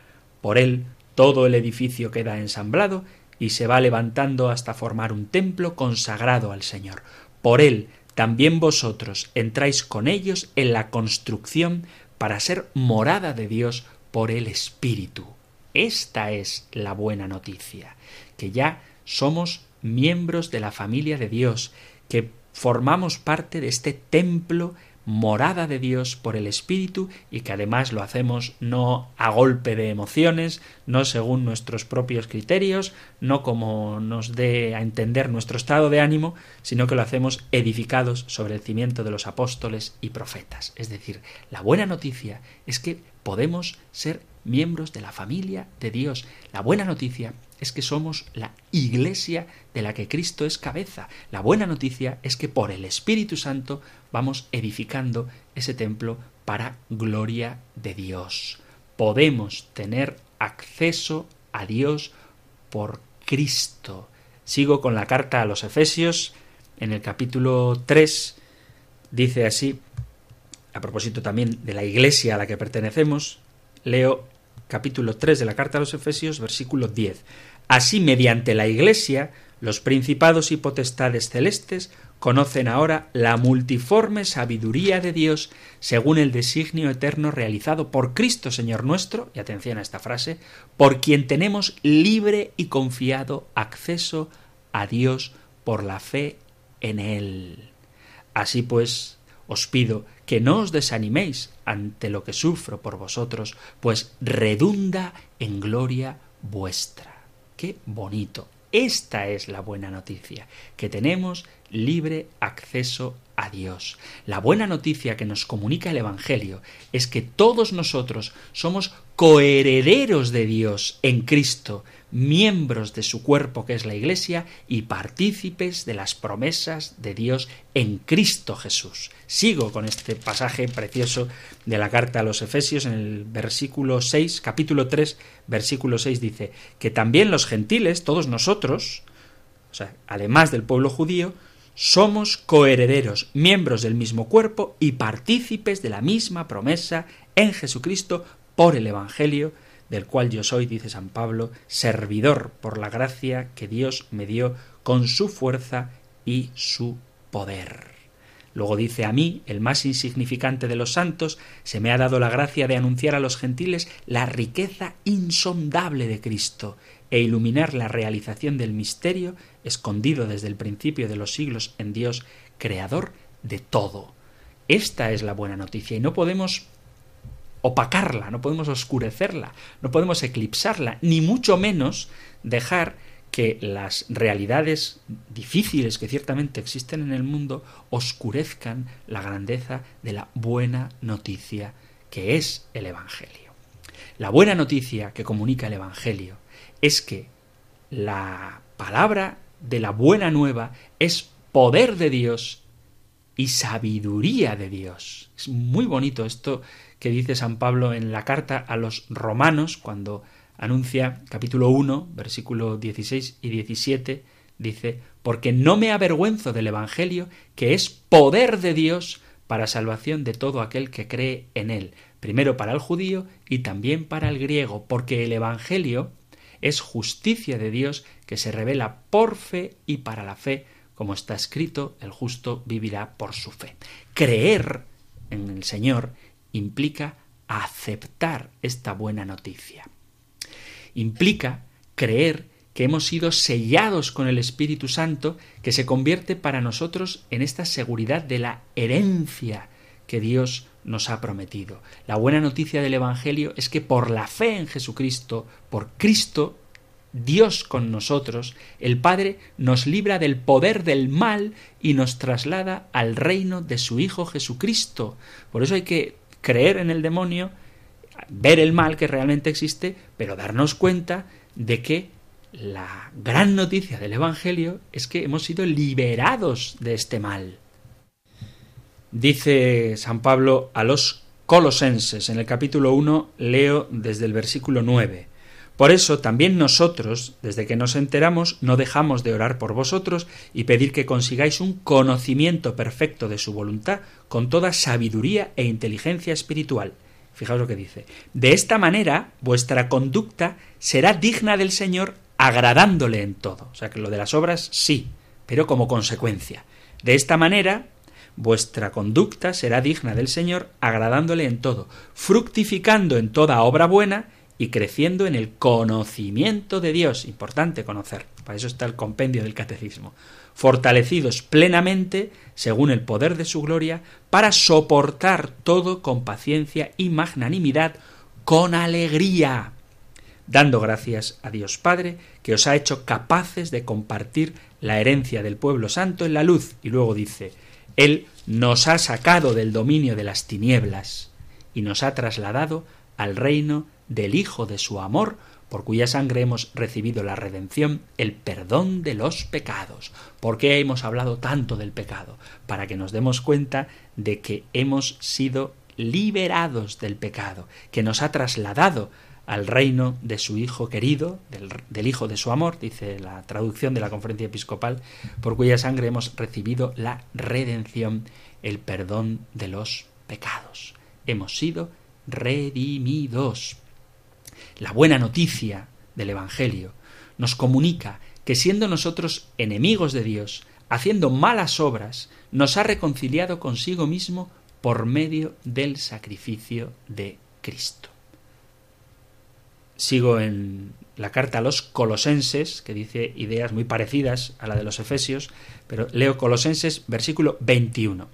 Por él todo el edificio queda ensamblado y se va levantando hasta formar un templo consagrado al Señor. Por él también vosotros entráis con ellos en la construcción para ser morada de Dios por el Espíritu. Esta es la buena noticia, que ya somos miembros de la familia de Dios, que formamos parte de este templo morada de Dios por el Espíritu y que además lo hacemos no a golpe de emociones, no según nuestros propios criterios, no como nos dé a entender nuestro estado de ánimo, sino que lo hacemos edificados sobre el cimiento de los apóstoles y profetas. Es decir, la buena noticia es que podemos ser miembros de la familia de Dios. La buena noticia es que somos la iglesia de la que Cristo es cabeza. La buena noticia es que por el Espíritu Santo vamos edificando ese templo para gloria de Dios. Podemos tener acceso a Dios por Cristo. Sigo con la carta a los Efesios. En el capítulo 3 dice así, a propósito también de la iglesia a la que pertenecemos, leo capítulo 3 de la carta a los Efesios, versículo 10. Así, mediante la Iglesia, los principados y potestades celestes conocen ahora la multiforme sabiduría de Dios según el designio eterno realizado por Cristo Señor nuestro, y atención a esta frase, por quien tenemos libre y confiado acceso a Dios por la fe en Él. Así pues, os pido que no os desaniméis ante lo que sufro por vosotros, pues redunda en gloria vuestra. Qué bonito. Esta es la buena noticia, que tenemos libre acceso a Dios. La buena noticia que nos comunica el Evangelio es que todos nosotros somos coherederos de Dios en Cristo, miembros de su cuerpo que es la Iglesia y partícipes de las promesas de Dios en Cristo Jesús. Sigo con este pasaje precioso de la carta a los Efesios en el versículo 6, capítulo 3, versículo 6 dice que también los gentiles, todos nosotros, o sea, además del pueblo judío, somos coherederos, miembros del mismo cuerpo y partícipes de la misma promesa en Jesucristo por el Evangelio del cual yo soy, dice San Pablo, servidor por la gracia que Dios me dio con su fuerza y su poder. Luego dice a mí, el más insignificante de los santos, se me ha dado la gracia de anunciar a los gentiles la riqueza insondable de Cristo e iluminar la realización del misterio escondido desde el principio de los siglos en Dios, creador de todo. Esta es la buena noticia y no podemos opacarla, no podemos oscurecerla, no podemos eclipsarla, ni mucho menos dejar que las realidades difíciles que ciertamente existen en el mundo oscurezcan la grandeza de la buena noticia que es el Evangelio. La buena noticia que comunica el Evangelio es que la palabra de la buena nueva es poder de Dios y sabiduría de Dios. Es muy bonito esto que dice San Pablo en la carta a los romanos cuando anuncia capítulo 1, versículo 16 y 17, dice, porque no me avergüenzo del Evangelio, que es poder de Dios para salvación de todo aquel que cree en él, primero para el judío y también para el griego, porque el Evangelio es justicia de Dios que se revela por fe y para la fe, como está escrito, el justo vivirá por su fe. Creer en el Señor implica aceptar esta buena noticia. Implica creer que hemos sido sellados con el Espíritu Santo, que se convierte para nosotros en esta seguridad de la herencia que Dios nos ha prometido. La buena noticia del Evangelio es que por la fe en Jesucristo, por Cristo, Dios con nosotros, el Padre nos libra del poder del mal y nos traslada al reino de su Hijo Jesucristo. Por eso hay que creer en el demonio, ver el mal que realmente existe, pero darnos cuenta de que la gran noticia del Evangelio es que hemos sido liberados de este mal. Dice San Pablo a los colosenses en el capítulo 1, leo desde el versículo 9. Por eso también nosotros, desde que nos enteramos, no dejamos de orar por vosotros y pedir que consigáis un conocimiento perfecto de su voluntad con toda sabiduría e inteligencia espiritual. Fijaos lo que dice. De esta manera vuestra conducta será digna del Señor agradándole en todo. O sea que lo de las obras sí, pero como consecuencia. De esta manera vuestra conducta será digna del Señor agradándole en todo, fructificando en toda obra buena y creciendo en el conocimiento de Dios. Importante conocer. Para eso está el compendio del catecismo. Fortalecidos plenamente, según el poder de su gloria, para soportar todo con paciencia y magnanimidad, con alegría, dando gracias a Dios Padre, que os ha hecho capaces de compartir la herencia del pueblo santo en la luz. Y luego dice, Él nos ha sacado del dominio de las tinieblas y nos ha trasladado al reino del Hijo de su amor, por cuya sangre hemos recibido la redención, el perdón de los pecados. ¿Por qué hemos hablado tanto del pecado? Para que nos demos cuenta de que hemos sido liberados del pecado, que nos ha trasladado al reino de su Hijo querido, del, Hijo de su amor, dice la traducción de la conferencia episcopal, por cuya sangre hemos recibido la redención, el perdón de los pecados. Hemos sido redimidos. La buena noticia del Evangelio nos comunica que siendo nosotros enemigos de Dios, haciendo malas obras, nos ha reconciliado consigo mismo por medio del sacrificio de Cristo. Sigo en la carta a los colosenses, que dice ideas muy parecidas a la de los efesios, pero leo Colosenses versículo 21.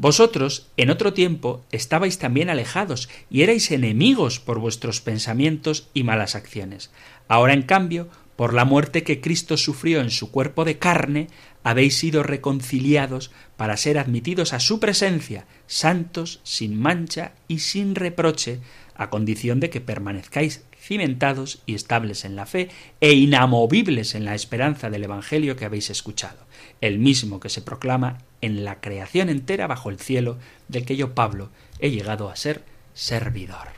Vosotros, en otro tiempo, estabais también alejados y erais enemigos por vuestros pensamientos y malas acciones. Ahora, en cambio, por la muerte que Cristo sufrió en su cuerpo de carne, habéis sido reconciliados para ser admitidos a su presencia, santos, sin mancha y sin reproche, a condición de que permanezcáis cimentados y estables en la fe e inamovibles en la esperanza del Evangelio que habéis escuchado, el mismo que se proclama en la creación entera bajo el cielo, del que yo, Pablo, he llegado a ser servidor.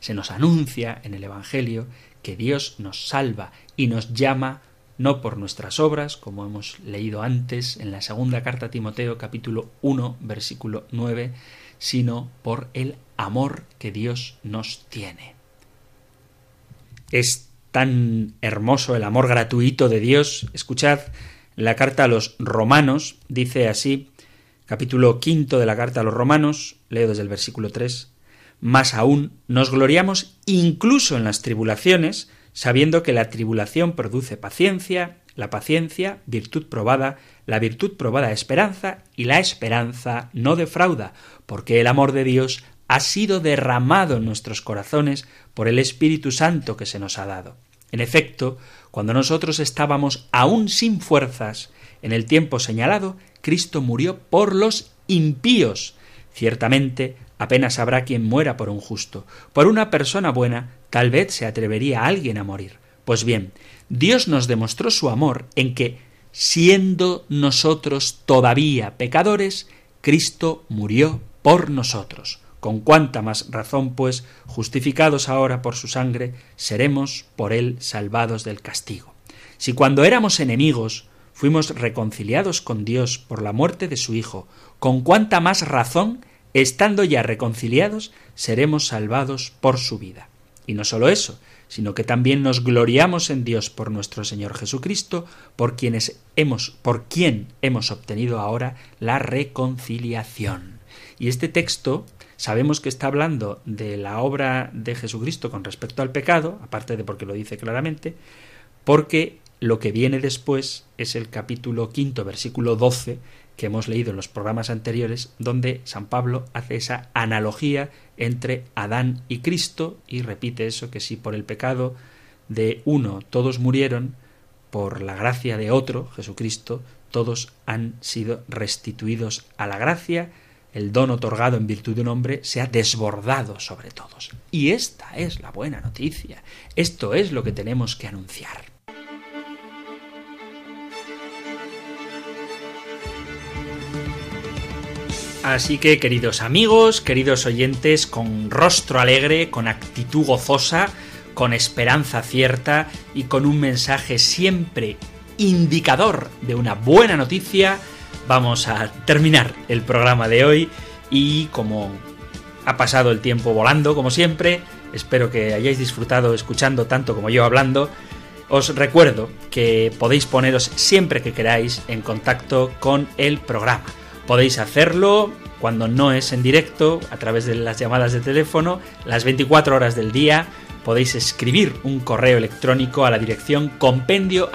Se nos anuncia en el Evangelio que Dios nos salva y nos llama no por nuestras obras, como hemos leído antes en la segunda carta a Timoteo capítulo 1 versículo 9, sino por el amor que Dios nos tiene. Es tan hermoso el amor gratuito de Dios. Escuchad la carta a los romanos, dice así, capítulo quinto de la carta a los romanos, leo desde el versículo 3, más aún, nos gloriamos incluso en las tribulaciones, sabiendo que la tribulación produce paciencia, la paciencia, virtud probada, la virtud probada, esperanza, y la esperanza no defrauda, porque el amor de Dios ha sido derramado en nuestros corazones por el Espíritu Santo que se nos ha dado. En efecto, cuando nosotros estábamos aún sin fuerzas, en el tiempo señalado, Cristo murió por los impíos. Ciertamente, Apenas habrá quien muera por un justo. Por una persona buena, tal vez se atrevería alguien a morir. Pues bien, Dios nos demostró su amor en que, siendo nosotros todavía pecadores, Cristo murió por nosotros. Con cuánta más razón, pues, justificados ahora por su sangre, seremos por él salvados del castigo. Si cuando éramos enemigos fuimos reconciliados con Dios por la muerte de su Hijo, con cuánta más razón estando ya reconciliados, seremos salvados por su vida. Y no solo eso, sino que también nos gloriamos en Dios por nuestro Señor Jesucristo, por quienes hemos, por quien hemos obtenido ahora la reconciliación. Y este texto sabemos que está hablando de la obra de Jesucristo con respecto al pecado, aparte de porque lo dice claramente, porque lo que viene después es el capítulo quinto, versículo 12, que hemos leído en los programas anteriores, donde San Pablo hace esa analogía entre Adán y Cristo y repite eso, que si por el pecado de uno todos murieron, por la gracia de otro, Jesucristo, todos han sido restituidos a la gracia, el don otorgado en virtud de un hombre se ha desbordado sobre todos. Y esta es la buena noticia, esto es lo que tenemos que anunciar. Así que, queridos amigos, queridos oyentes, con rostro alegre, con actitud gozosa, con esperanza cierta y con un mensaje siempre indicador de una buena noticia, vamos a terminar el programa de hoy y como ha pasado el tiempo volando, como siempre, espero que hayáis disfrutado escuchando tanto como yo hablando, os recuerdo que podéis poneros siempre que queráis en contacto con el programa Podéis hacerlo cuando no es en directo, a través de las llamadas de teléfono, las 24 horas del día. Podéis escribir un correo electrónico a la dirección compendio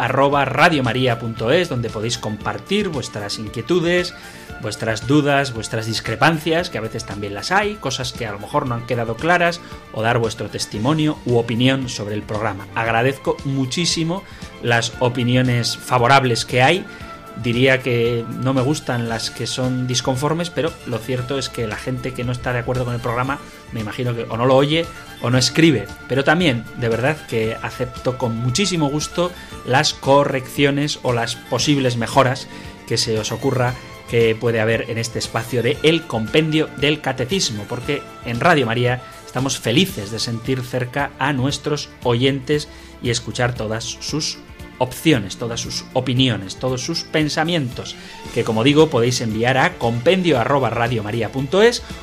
donde podéis compartir vuestras inquietudes, vuestras dudas, vuestras discrepancias, que a veces también las hay, cosas que a lo mejor no han quedado claras, o dar vuestro testimonio u opinión sobre el programa. Agradezco muchísimo las opiniones favorables que hay diría que no me gustan las que son disconformes, pero lo cierto es que la gente que no está de acuerdo con el programa, me imagino que o no lo oye o no escribe. Pero también, de verdad, que acepto con muchísimo gusto las correcciones o las posibles mejoras que se os ocurra que puede haber en este espacio de El Compendio del Catecismo, porque en Radio María estamos felices de sentir cerca a nuestros oyentes y escuchar todas sus opciones, todas sus opiniones, todos sus pensamientos, que como digo podéis enviar a compendio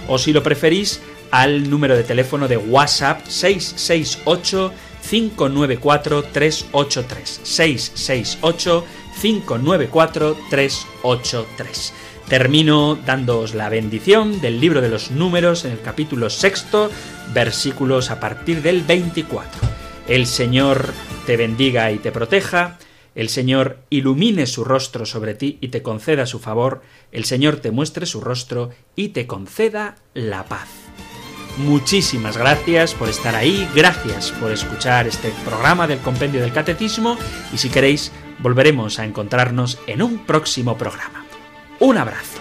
o si lo preferís al número de teléfono de WhatsApp 668 594 383 668 594 383. Termino dándoos la bendición del libro de los números en el capítulo sexto, versículos a partir del 24. El Señor te bendiga y te proteja, el Señor ilumine su rostro sobre ti y te conceda su favor, el Señor te muestre su rostro y te conceda la paz. Muchísimas gracias por estar ahí, gracias por escuchar este programa del Compendio del Catecismo y si queréis volveremos a encontrarnos en un próximo programa. Un abrazo.